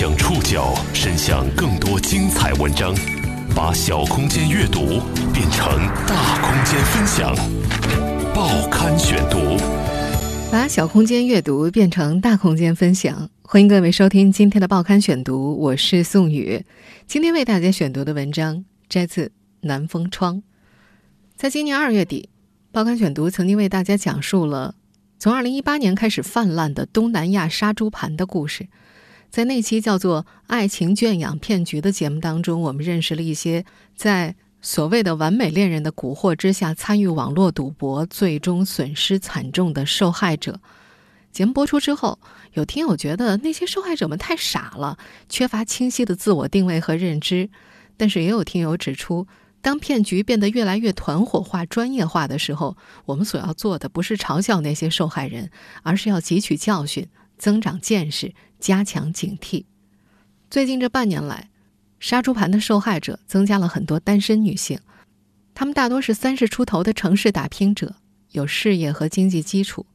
将触角伸向更多精彩文章，把小空间阅读变成大空间分享。报刊选读，把小空间阅读变成大空间分享。欢迎各位收听今天的报刊选读，我是宋宇。今天为大家选读的文章摘自《南风窗》。在今年二月底，报刊选读曾经为大家讲述了从二零一八年开始泛滥的东南亚杀猪盘的故事。在那期叫做《爱情圈养骗局》的节目当中，我们认识了一些在所谓的完美恋人的蛊惑之下参与网络赌博，最终损失惨重的受害者。节目播出之后，有听友觉得那些受害者们太傻了，缺乏清晰的自我定位和认知。但是也有听友指出，当骗局变得越来越团伙化、专业化的时候，我们所要做的不是嘲笑那些受害人，而是要汲取教训，增长见识。加强警惕。最近这半年来，杀猪盘的受害者增加了很多单身女性，她们大多是三十出头的城市打拼者，有事业和经济基础。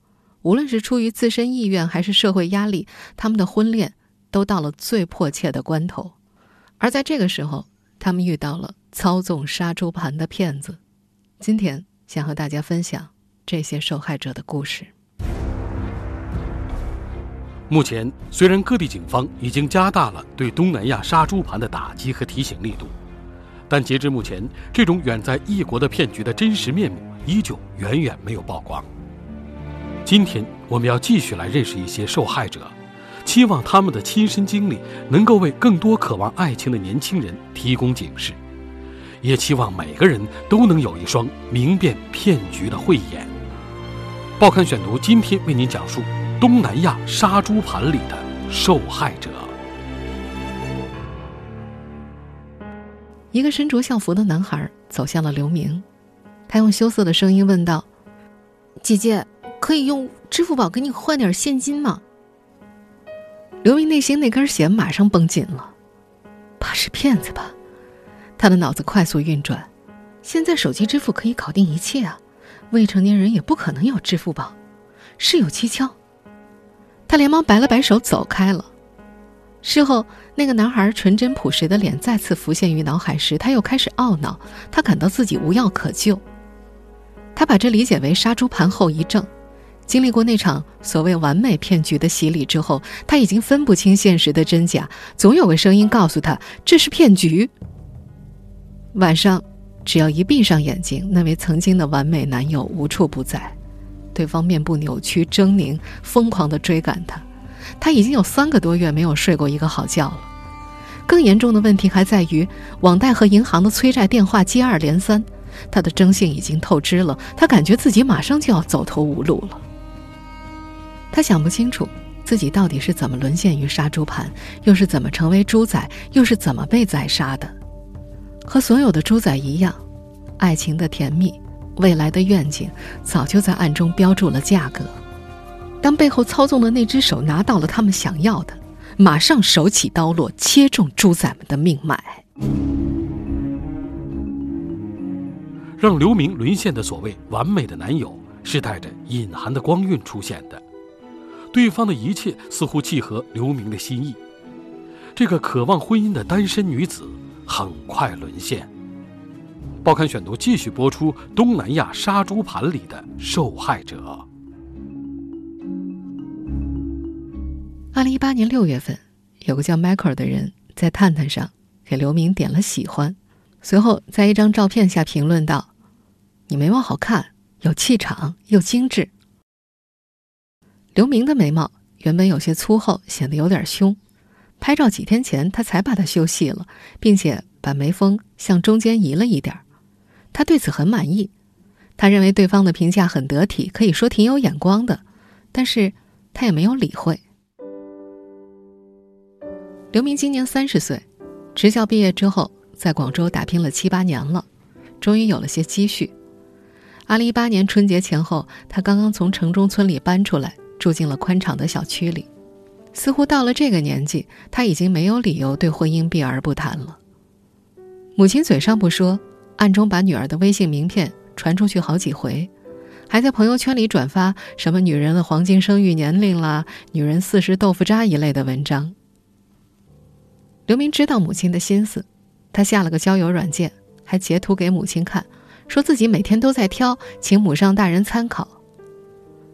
无论是出于自身意愿还是社会压力，他们的婚恋都到了最迫切的关头。而在这个时候，他们遇到了操纵杀猪盘的骗子。今天想和大家分享这些受害者的故事。目前，虽然各地警方已经加大了对东南亚杀猪盘的打击和提醒力度，但截至目前，这种远在异国的骗局的真实面目依旧远远没有曝光。今天，我们要继续来认识一些受害者，期望他们的亲身经历能够为更多渴望爱情的年轻人提供警示，也期望每个人都能有一双明辨骗局的慧眼。报刊选读今天为您讲述。东南亚杀猪盘里的受害者。一个身着校服的男孩走向了刘明，他用羞涩的声音问道：“姐姐，可以用支付宝给你换点现金吗？”刘明内心那根弦马上绷紧了，怕是骗子吧？他的脑子快速运转，现在手机支付可以搞定一切啊，未成年人也不可能有支付宝，事有蹊跷。他连忙摆了摆手，走开了。事后，那个男孩纯真朴实的脸再次浮现于脑海时，他又开始懊恼。他感到自己无药可救。他把这理解为杀猪盘后遗症。经历过那场所谓完美骗局的洗礼之后，他已经分不清现实的真假。总有个声音告诉他这是骗局。晚上，只要一闭上眼睛，那位曾经的完美男友无处不在。对方面部扭曲狰狞，疯狂地追赶他。他已经有三个多月没有睡过一个好觉了。更严重的问题还在于，网贷和银行的催债电话接二连三。他的征信已经透支了，他感觉自己马上就要走投无路了。他想不清楚自己到底是怎么沦陷于杀猪盘，又是怎么成为猪仔，又是怎么被宰杀的。和所有的猪仔一样，爱情的甜蜜。未来的愿景早就在暗中标注了价格。当背后操纵的那只手拿到了他们想要的，马上手起刀落，切中猪仔们的命脉。让刘明沦陷的所谓完美的男友，是带着隐含的光晕出现的。对方的一切似乎契合刘明的心意。这个渴望婚姻的单身女子，很快沦陷。报刊选读继续播出东南亚杀猪盘里的受害者。二零一八年六月份，有个叫迈克尔的人在探探上给刘明点了喜欢，随后在一张照片下评论道：“你眉毛好看，有气场又精致。”刘明的眉毛原本有些粗厚，显得有点凶。拍照几天前，他才把它修细了，并且把眉峰向中间移了一点儿。他对此很满意，他认为对方的评价很得体，可以说挺有眼光的，但是他也没有理会。刘明今年三十岁，职校毕业之后，在广州打拼了七八年了，终于有了些积蓄。二零一八年春节前后，他刚刚从城中村里搬出来，住进了宽敞的小区里。似乎到了这个年纪，他已经没有理由对婚姻避而不谈了。母亲嘴上不说。暗中把女儿的微信名片传出去好几回，还在朋友圈里转发什么“女人的黄金生育年龄”啦、“女人四十豆腐渣”一类的文章。刘明知道母亲的心思，他下了个交友软件，还截图给母亲看，说自己每天都在挑，请母上大人参考。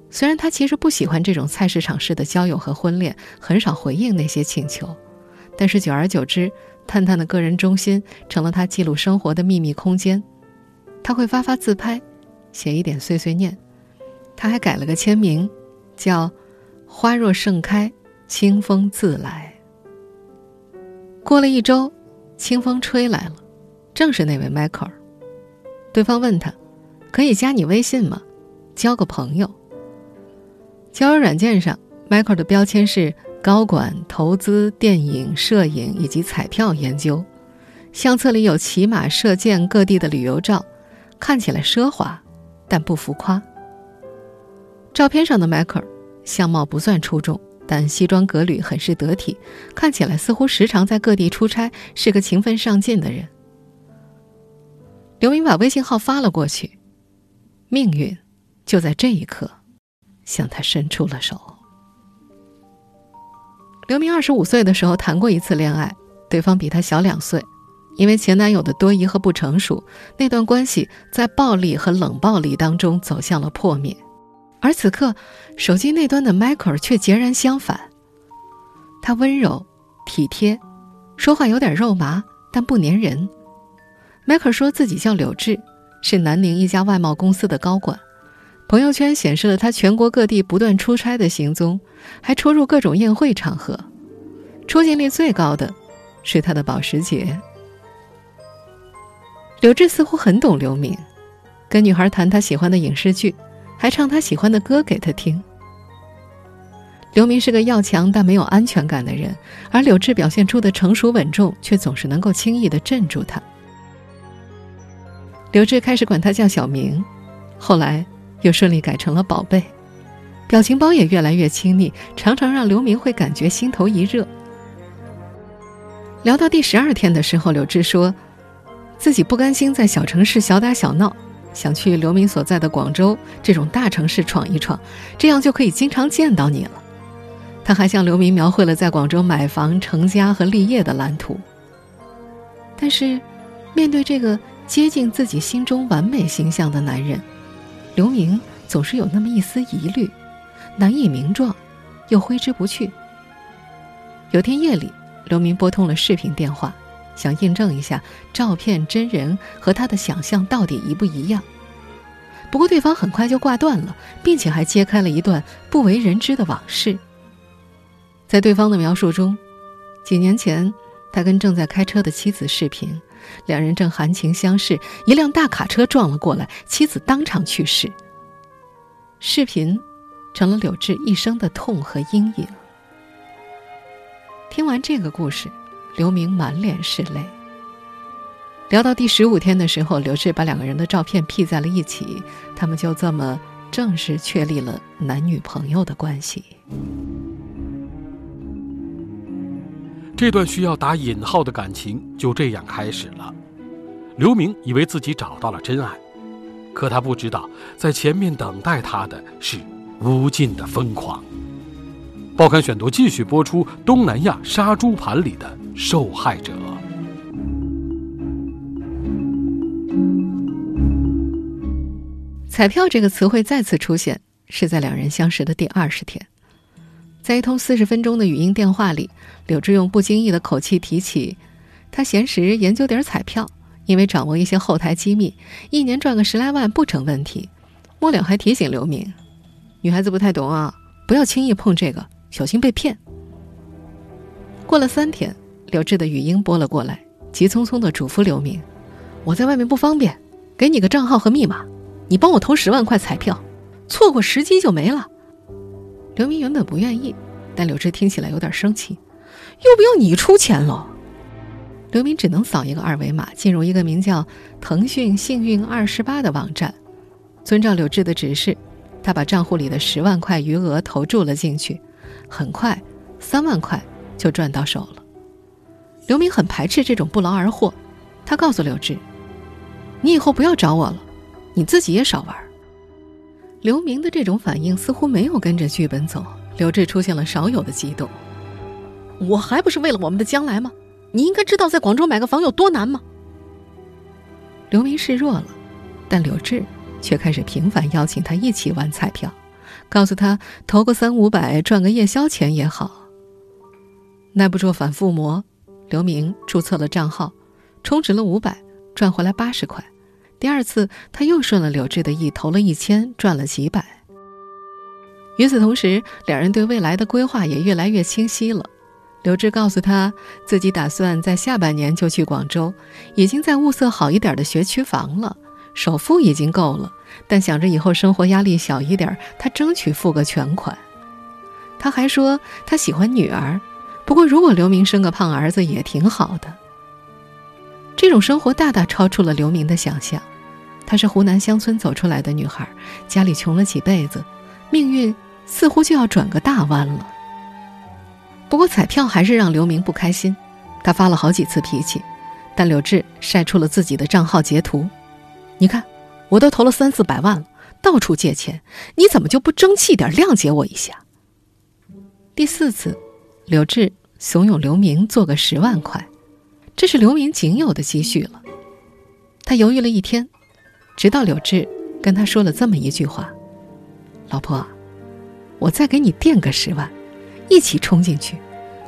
虽然他其实不喜欢这种菜市场式的交友和婚恋，很少回应那些请求，但是久而久之，探探的个人中心成了他记录生活的秘密空间。他会发发自拍，写一点碎碎念，他还改了个签名，叫“花若盛开，清风自来”。过了一周，清风吹来了，正是那位迈克尔。对方问他：“可以加你微信吗？交个朋友。”交友软件上，迈克尔的标签是高管、投资、电影、摄影以及彩票研究。相册里有骑马、射箭、各地的旅游照，看起来奢华，但不浮夸。照片上的迈克尔相貌不算出众，但西装革履，很是得体，看起来似乎时常在各地出差，是个勤奋上进的人。刘明把微信号发了过去，命运就在这一刻。向他伸出了手。刘明二十五岁的时候谈过一次恋爱，对方比他小两岁，因为前男友的多疑和不成熟，那段关系在暴力和冷暴力当中走向了破灭。而此刻，手机那端的迈克尔却截然相反，他温柔、体贴，说话有点肉麻，但不粘人。迈克尔说自己叫柳志，是南宁一家外贸公司的高管。朋友圈显示了他全国各地不断出差的行踪，还出入各种宴会场合。出镜率最高的，是他的保时捷。柳志似乎很懂刘明，跟女孩谈他喜欢的影视剧，还唱他喜欢的歌给他听。刘明是个要强但没有安全感的人，而柳志表现出的成熟稳重，却总是能够轻易的镇住他。柳志开始管他叫小明，后来。又顺利改成了宝贝，表情包也越来越亲昵，常常让刘明会感觉心头一热。聊到第十二天的时候，柳志说，自己不甘心在小城市小打小闹，想去刘明所在的广州这种大城市闯一闯，这样就可以经常见到你了。他还向刘明描绘了在广州买房、成家和立业的蓝图。但是，面对这个接近自己心中完美形象的男人。刘明总是有那么一丝疑虑，难以名状，又挥之不去。有天夜里，刘明拨通了视频电话，想印证一下照片真人和他的想象到底一不一样。不过对方很快就挂断了，并且还揭开了一段不为人知的往事。在对方的描述中，几年前他跟正在开车的妻子视频。两人正含情相视，一辆大卡车撞了过来，妻子当场去世。视频成了柳志一生的痛和阴影。听完这个故事，刘明满脸是泪。聊到第十五天的时候，刘志把两个人的照片 P 在了一起，他们就这么正式确立了男女朋友的关系。这段需要打引号的感情就这样开始了。刘明以为自己找到了真爱，可他不知道，在前面等待他的是无尽的疯狂。报刊选读继续播出《东南亚杀猪盘》里的受害者。彩票这个词汇再次出现，是在两人相识的第二十天。在一通四十分钟的语音电话里，柳志用不经意的口气提起，他闲时研究点彩票，因为掌握一些后台机密，一年赚个十来万不成问题。末了还提醒刘明，女孩子不太懂啊，不要轻易碰这个，小心被骗。过了三天，柳志的语音拨了过来，急匆匆的嘱咐刘明：“我在外面不方便，给你个账号和密码，你帮我投十万块彩票，错过时机就没了。”刘明原本不愿意，但柳志听起来有点生气，又不要你出钱了。刘明只能扫一个二维码，进入一个名叫“腾讯幸运二十八”的网站。遵照柳志的指示，他把账户里的十万块余额投注了进去，很快三万块就赚到手了。刘明很排斥这种不劳而获，他告诉柳志：“你以后不要找我了，你自己也少玩。”刘明的这种反应似乎没有跟着剧本走，刘志出现了少有的激动。我还不是为了我们的将来吗？你应该知道在广州买个房有多难吗？刘明示弱了，但柳志却开始频繁邀请他一起玩彩票，告诉他投个三五百赚个夜宵钱也好。耐不住反复磨，刘明注册了账号，充值了五百，赚回来八十块。第二次，他又顺了柳志的意，投了一千，赚了几百。与此同时，两人对未来的规划也越来越清晰了。刘志告诉他，自己打算在下半年就去广州，已经在物色好一点的学区房了，首付已经够了，但想着以后生活压力小一点，他争取付个全款。他还说他喜欢女儿，不过如果刘明生个胖儿子也挺好的。这种生活大大超出了刘明的想象。她是湖南乡村走出来的女孩，家里穷了几辈子，命运似乎就要转个大弯了。不过彩票还是让刘明不开心，他发了好几次脾气，但柳志晒出了自己的账号截图，你看，我都投了三四百万了，到处借钱，你怎么就不争气点，谅解我一下？第四次，柳志怂恿刘明做个十万块，这是刘明仅有的积蓄了。他犹豫了一天。直到柳志跟他说了这么一句话：“老婆，我再给你垫个十万，一起冲进去，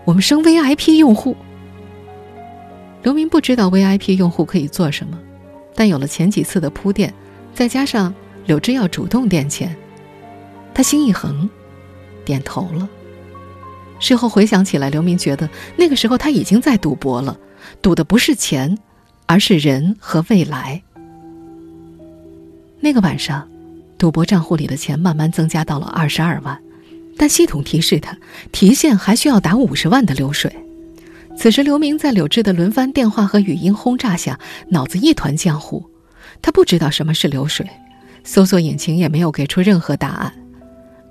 我们升 VIP 用户。”刘明不知道 VIP 用户可以做什么，但有了前几次的铺垫，再加上柳志要主动垫钱，他心一横，点头了。事后回想起来，刘明觉得那个时候他已经在赌博了，赌的不是钱，而是人和未来。那个晚上，赌博账户里的钱慢慢增加到了二十二万，但系统提示他提现还需要打五十万的流水。此时，刘明在柳志的轮番电话和语音轰炸下，脑子一团浆糊。他不知道什么是流水，搜索引擎也没有给出任何答案。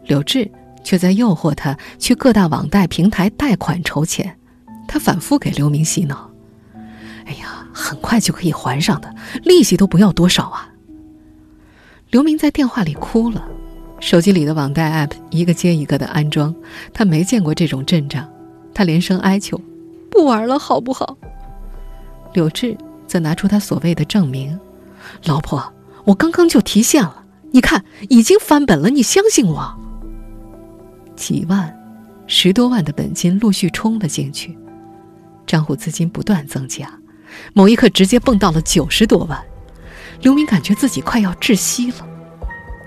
柳志却在诱惑他去各大网贷平台贷款筹钱。他反复给刘明洗脑：“哎呀，很快就可以还上的，利息都不要多少啊。”刘明在电话里哭了，手机里的网贷 App 一个接一个的安装，他没见过这种阵仗，他连声哀求：“不玩了，好不好？”柳志则拿出他所谓的证明：“老婆，我刚刚就提现了，你看已经翻本了，你相信我。”几万、十多万的本金陆续冲了进去，账户资金不断增加，某一刻直接蹦到了九十多万。刘明感觉自己快要窒息了，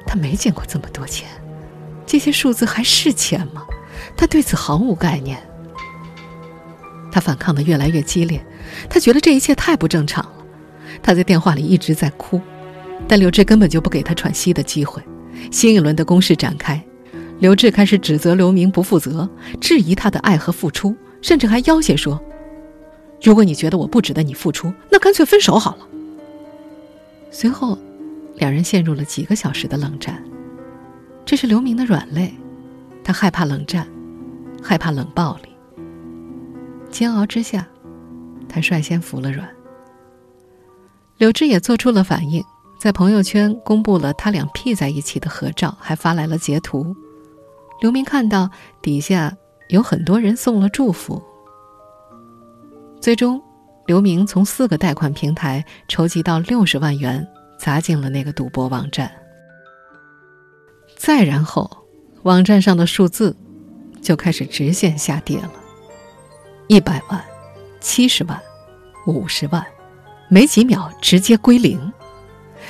他没见过这么多钱，这些数字还是钱吗？他对此毫无概念。他反抗的越来越激烈，他觉得这一切太不正常了。他在电话里一直在哭，但刘志根本就不给他喘息的机会。新一轮的攻势展开，刘志开始指责刘明不负责，质疑他的爱和付出，甚至还要挟说：“如果你觉得我不值得你付出，那干脆分手好了。”随后，两人陷入了几个小时的冷战。这是刘明的软肋，他害怕冷战，害怕冷暴力。煎熬之下，他率先服了软。柳志也做出了反应，在朋友圈公布了他俩 P 在一起的合照，还发来了截图。刘明看到底下有很多人送了祝福。最终。刘明从四个贷款平台筹集到六十万元，砸进了那个赌博网站。再然后，网站上的数字就开始直线下跌了：一百万、七十万、五十万，没几秒直接归零。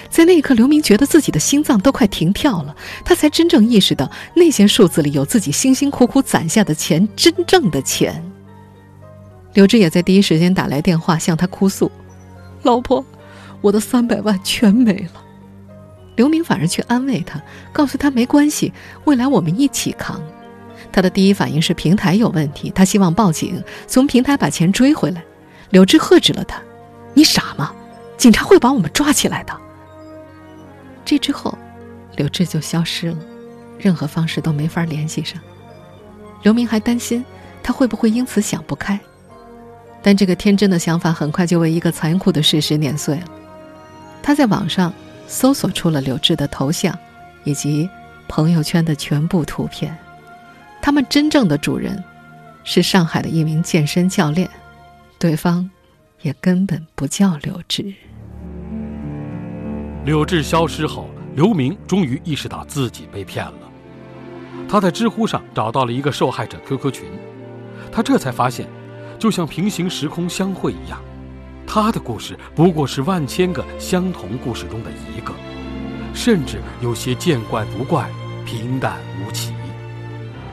在那一刻，刘明觉得自己的心脏都快停跳了，他才真正意识到那些数字里有自己辛辛苦苦攒下的钱，真正的钱。柳志也在第一时间打来电话向他哭诉：“老婆，我的三百万全没了。”刘明反而去安慰他，告诉他没关系，未来我们一起扛。他的第一反应是平台有问题，他希望报警，从平台把钱追回来。柳志喝止了他：“你傻吗？警察会把我们抓起来的。”这之后，柳志就消失了，任何方式都没法联系上。刘明还担心他会不会因此想不开。但这个天真的想法很快就为一个残酷的事实碾碎了。他在网上搜索出了柳志的头像，以及朋友圈的全部图片。他们真正的主人是上海的一名健身教练，对方也根本不叫柳志。柳志消失后，刘明终于意识到自己被骗了。他在知乎上找到了一个受害者 QQ 群，他这才发现，就像平行时空相会一样，他的故事不过是万千个相同故事中的一个，甚至有些见怪不怪、平淡无奇。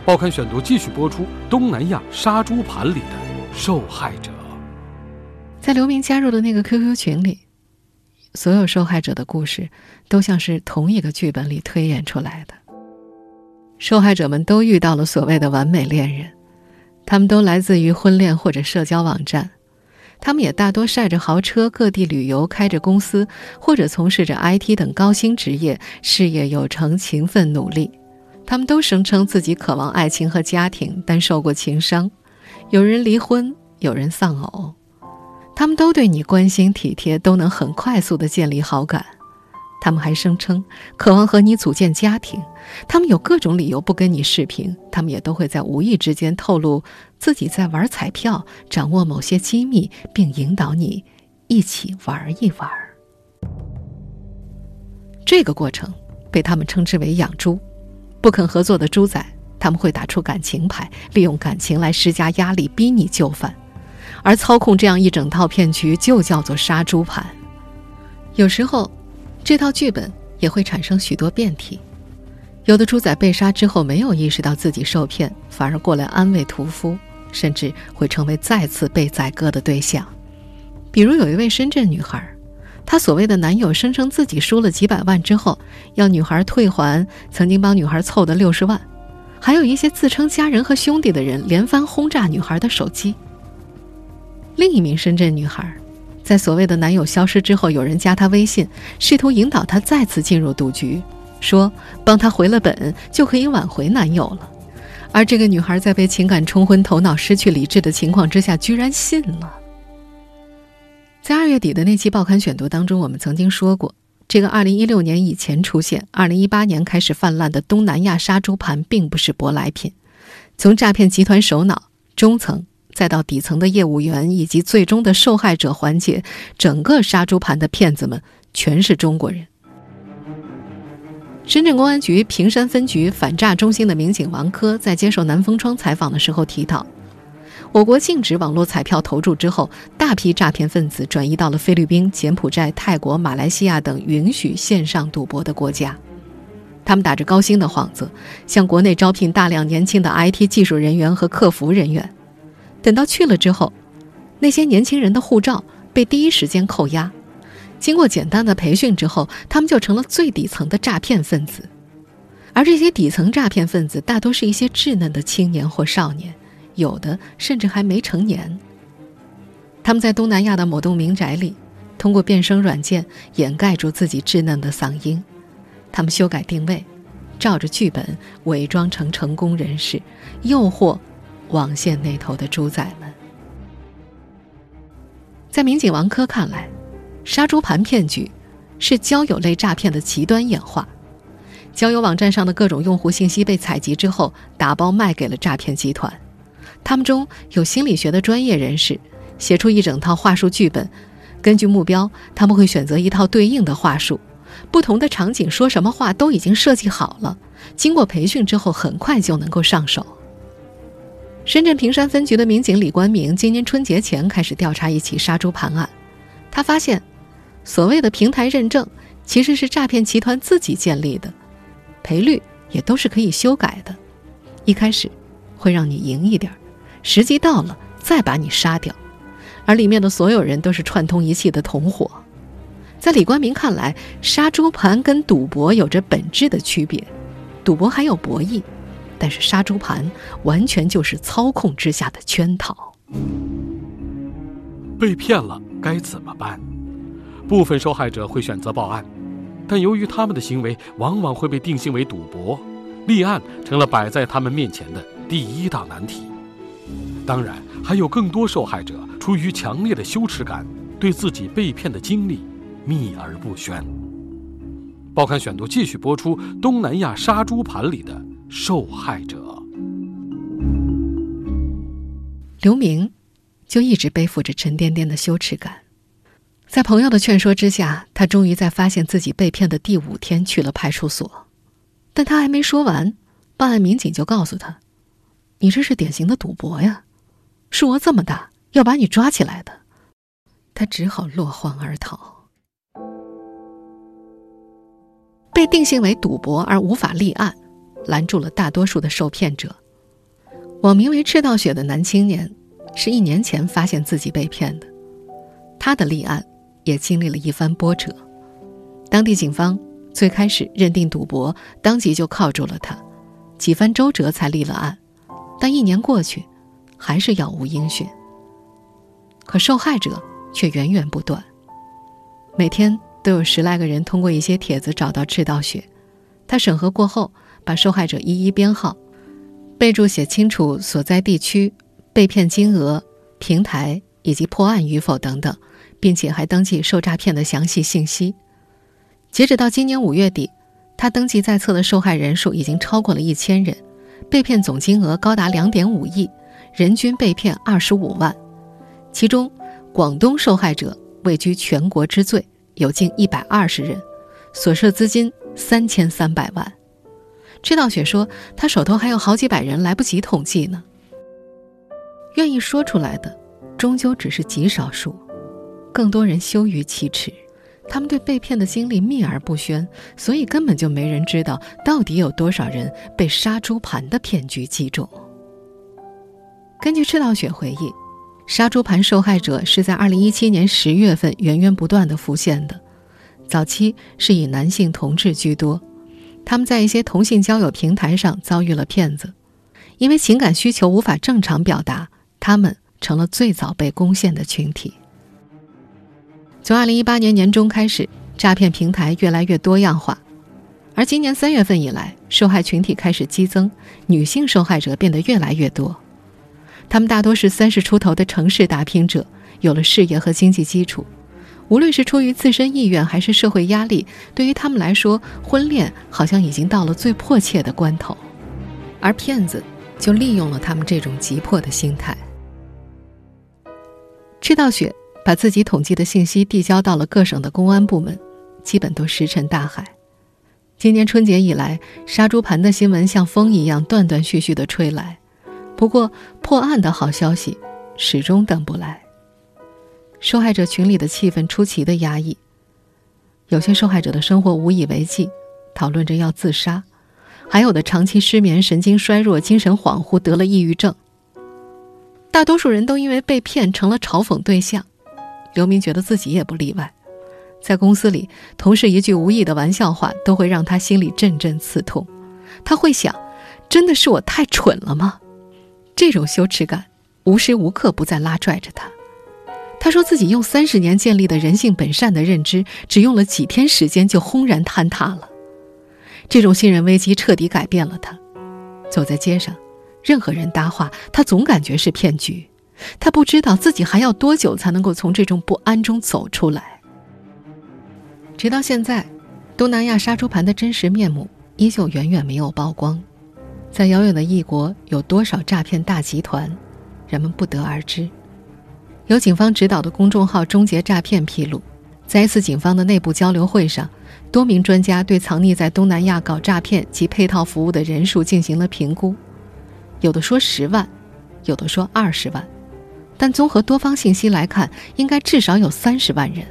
报刊选读继续播出《东南亚杀猪盘里的受害者》。在刘明加入的那个 QQ 群里。所有受害者的故事，都像是同一个剧本里推演出来的。受害者们都遇到了所谓的完美恋人，他们都来自于婚恋或者社交网站，他们也大多晒着豪车，各地旅游，开着公司，或者从事着 IT 等高薪职业，事业有成，勤奋努力。他们都声称自己渴望爱情和家庭，但受过情伤，有人离婚，有人丧偶。他们都对你关心体贴，都能很快速的建立好感。他们还声称渴望和你组建家庭。他们有各种理由不跟你视频，他们也都会在无意之间透露自己在玩彩票，掌握某些机密，并引导你一起玩一玩。这个过程被他们称之为养猪。不肯合作的猪仔，他们会打出感情牌，利用感情来施加压力，逼你就范。而操控这样一整套骗局，就叫做杀猪盘。有时候，这套剧本也会产生许多变体。有的猪仔被杀之后，没有意识到自己受骗，反而过来安慰屠夫，甚至会成为再次被宰割的对象。比如有一位深圳女孩，她所谓的男友声称自己输了几百万之后，要女孩退还曾经帮女孩凑的六十万。还有一些自称家人和兄弟的人，连番轰炸女孩的手机。另一名深圳女孩，在所谓的男友消失之后，有人加她微信，试图引导她再次进入赌局，说帮她回了本就可以挽回男友了。而这个女孩在被情感冲昏头脑、失去理智的情况之下，居然信了。在二月底的那期报刊选读当中，我们曾经说过，这个二零一六年以前出现、二零一八年开始泛滥的东南亚杀猪盘，并不是舶来品，从诈骗集团首脑、中层。再到底层的业务员以及最终的受害者环节，整个杀猪盘的骗子们全是中国人。深圳公安局平山分局反诈中心的民警王科在接受南风窗采访的时候提到，我国禁止网络彩票投注之后，大批诈骗分子转移到了菲律宾、柬埔寨、泰国、马来西亚等允许线上赌博的国家，他们打着高薪的幌子，向国内招聘大量年轻的 IT 技术人员和客服人员。等到去了之后，那些年轻人的护照被第一时间扣押。经过简单的培训之后，他们就成了最底层的诈骗分子。而这些底层诈骗分子大多是一些稚嫩的青年或少年，有的甚至还没成年。他们在东南亚的某栋民宅里，通过变声软件掩盖住自己稚嫩的嗓音。他们修改定位，照着剧本伪装成成功人士，诱惑。网线那头的猪仔们，在民警王科看来，杀猪盘骗局是交友类诈骗的极端演化。交友网站上的各种用户信息被采集之后，打包卖给了诈骗集团。他们中有心理学的专业人士，写出一整套话术剧本。根据目标，他们会选择一套对应的话术，不同的场景说什么话都已经设计好了。经过培训之后，很快就能够上手。深圳坪山分局的民警李关明今年春节前开始调查一起杀猪盘案，他发现，所谓的平台认证其实是诈骗集团自己建立的，赔率也都是可以修改的。一开始会让你赢一点，时机到了再把你杀掉，而里面的所有人都是串通一气的同伙。在李关明看来，杀猪盘跟赌博有着本质的区别，赌博还有博弈。但是杀猪盘完全就是操控之下的圈套。被骗了该怎么办？部分受害者会选择报案，但由于他们的行为往往会被定性为赌博，立案成了摆在他们面前的第一道难题。当然，还有更多受害者出于强烈的羞耻感，对自己被骗的经历秘而不宣。报刊选读继续播出《东南亚杀猪盘里的》。受害者刘明，就一直背负着沉甸甸的羞耻感。在朋友的劝说之下，他终于在发现自己被骗的第五天去了派出所。但他还没说完，办案民警就告诉他：“你这是典型的赌博呀，数额这么大，要把你抓起来的。”他只好落荒而逃。被定性为赌博而无法立案，拦住了大多数的受骗者。网名为“赤道雪”的男青年，是一年前发现自己被骗的，他的立案也经历了一番波折。当地警方最开始认定赌博，当即就铐住了他，几番周折才立了案。但一年过去，还是杳无音讯。可受害者却源源不断，每天。都有十来个人通过一些帖子找到赤道雪，他审核过后，把受害者一一编号，备注写清楚所在地区、被骗金额、平台以及破案与否等等，并且还登记受诈骗的详细信息。截止到今年五月底，他登记在册的受害人数已经超过了一千人，被骗总金额高达两点五亿，人均被骗二十五万，其中广东受害者位居全国之最。有近一百二十人，所涉资金三千三百万。赤道雪说，他手头还有好几百人，来不及统计呢。愿意说出来的，终究只是极少数，更多人羞于启齿。他们对被骗的经历秘而不宣，所以根本就没人知道到底有多少人被杀猪盘的骗局击中。根据赤道雪回忆。杀猪盘受害者是在2017年10月份源源不断的浮现的，早期是以男性同志居多，他们在一些同性交友平台上遭遇了骗子，因为情感需求无法正常表达，他们成了最早被攻陷的群体。从2018年年中开始，诈骗平台越来越多样化，而今年三月份以来，受害群体开始激增，女性受害者变得越来越多。他们大多是三十出头的城市打拼者，有了事业和经济基础。无论是出于自身意愿还是社会压力，对于他们来说，婚恋好像已经到了最迫切的关头。而骗子就利用了他们这种急迫的心态。赤道雪把自己统计的信息递交到了各省的公安部门，基本都石沉大海。今年春节以来，杀猪盘的新闻像风一样断断续续的吹来。不过，破案的好消息始终等不来。受害者群里的气氛出奇的压抑，有些受害者的生活无以为继，讨论着要自杀；还有的长期失眠、神经衰弱、精神恍惚，得了抑郁症。大多数人都因为被骗成了嘲讽对象。刘明觉得自己也不例外，在公司里，同事一句无意的玩笑话都会让他心里阵阵刺痛。他会想：真的是我太蠢了吗？这种羞耻感无时无刻不在拉拽着他。他说自己用三十年建立的人性本善的认知，只用了几天时间就轰然坍塌了。这种信任危机彻底改变了他。走在街上，任何人搭话，他总感觉是骗局。他不知道自己还要多久才能够从这种不安中走出来。直到现在，东南亚杀猪盘的真实面目依旧远远没有曝光。在遥远的异国，有多少诈骗大集团，人们不得而知。由警方指导的公众号“终结诈骗”披露，在一次警方的内部交流会上，多名专家对藏匿在东南亚搞诈骗及配套服务的人数进行了评估，有的说十万，有的说二十万，但综合多方信息来看，应该至少有三十万人。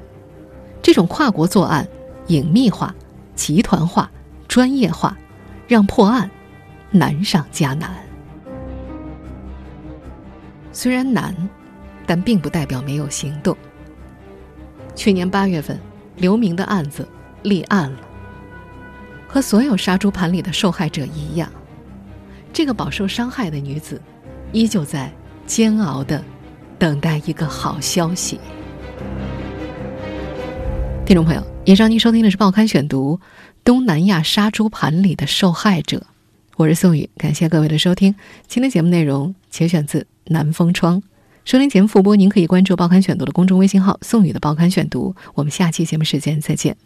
这种跨国作案，隐秘化、集团化、专业化，让破案。难上加难。虽然难，但并不代表没有行动。去年八月份，刘明的案子立案了。和所有杀猪盘里的受害者一样，这个饱受伤害的女子，依旧在煎熬的等待一个好消息。听众朋友，以上您收听的是《报刊选读》：东南亚杀猪盘里的受害者。我是宋宇，感谢各位的收听。今天节目内容节选自《南风窗》。收听节目复播，您可以关注《报刊选读》的公众微信号“宋宇的报刊选读”。我们下期节目时间再见。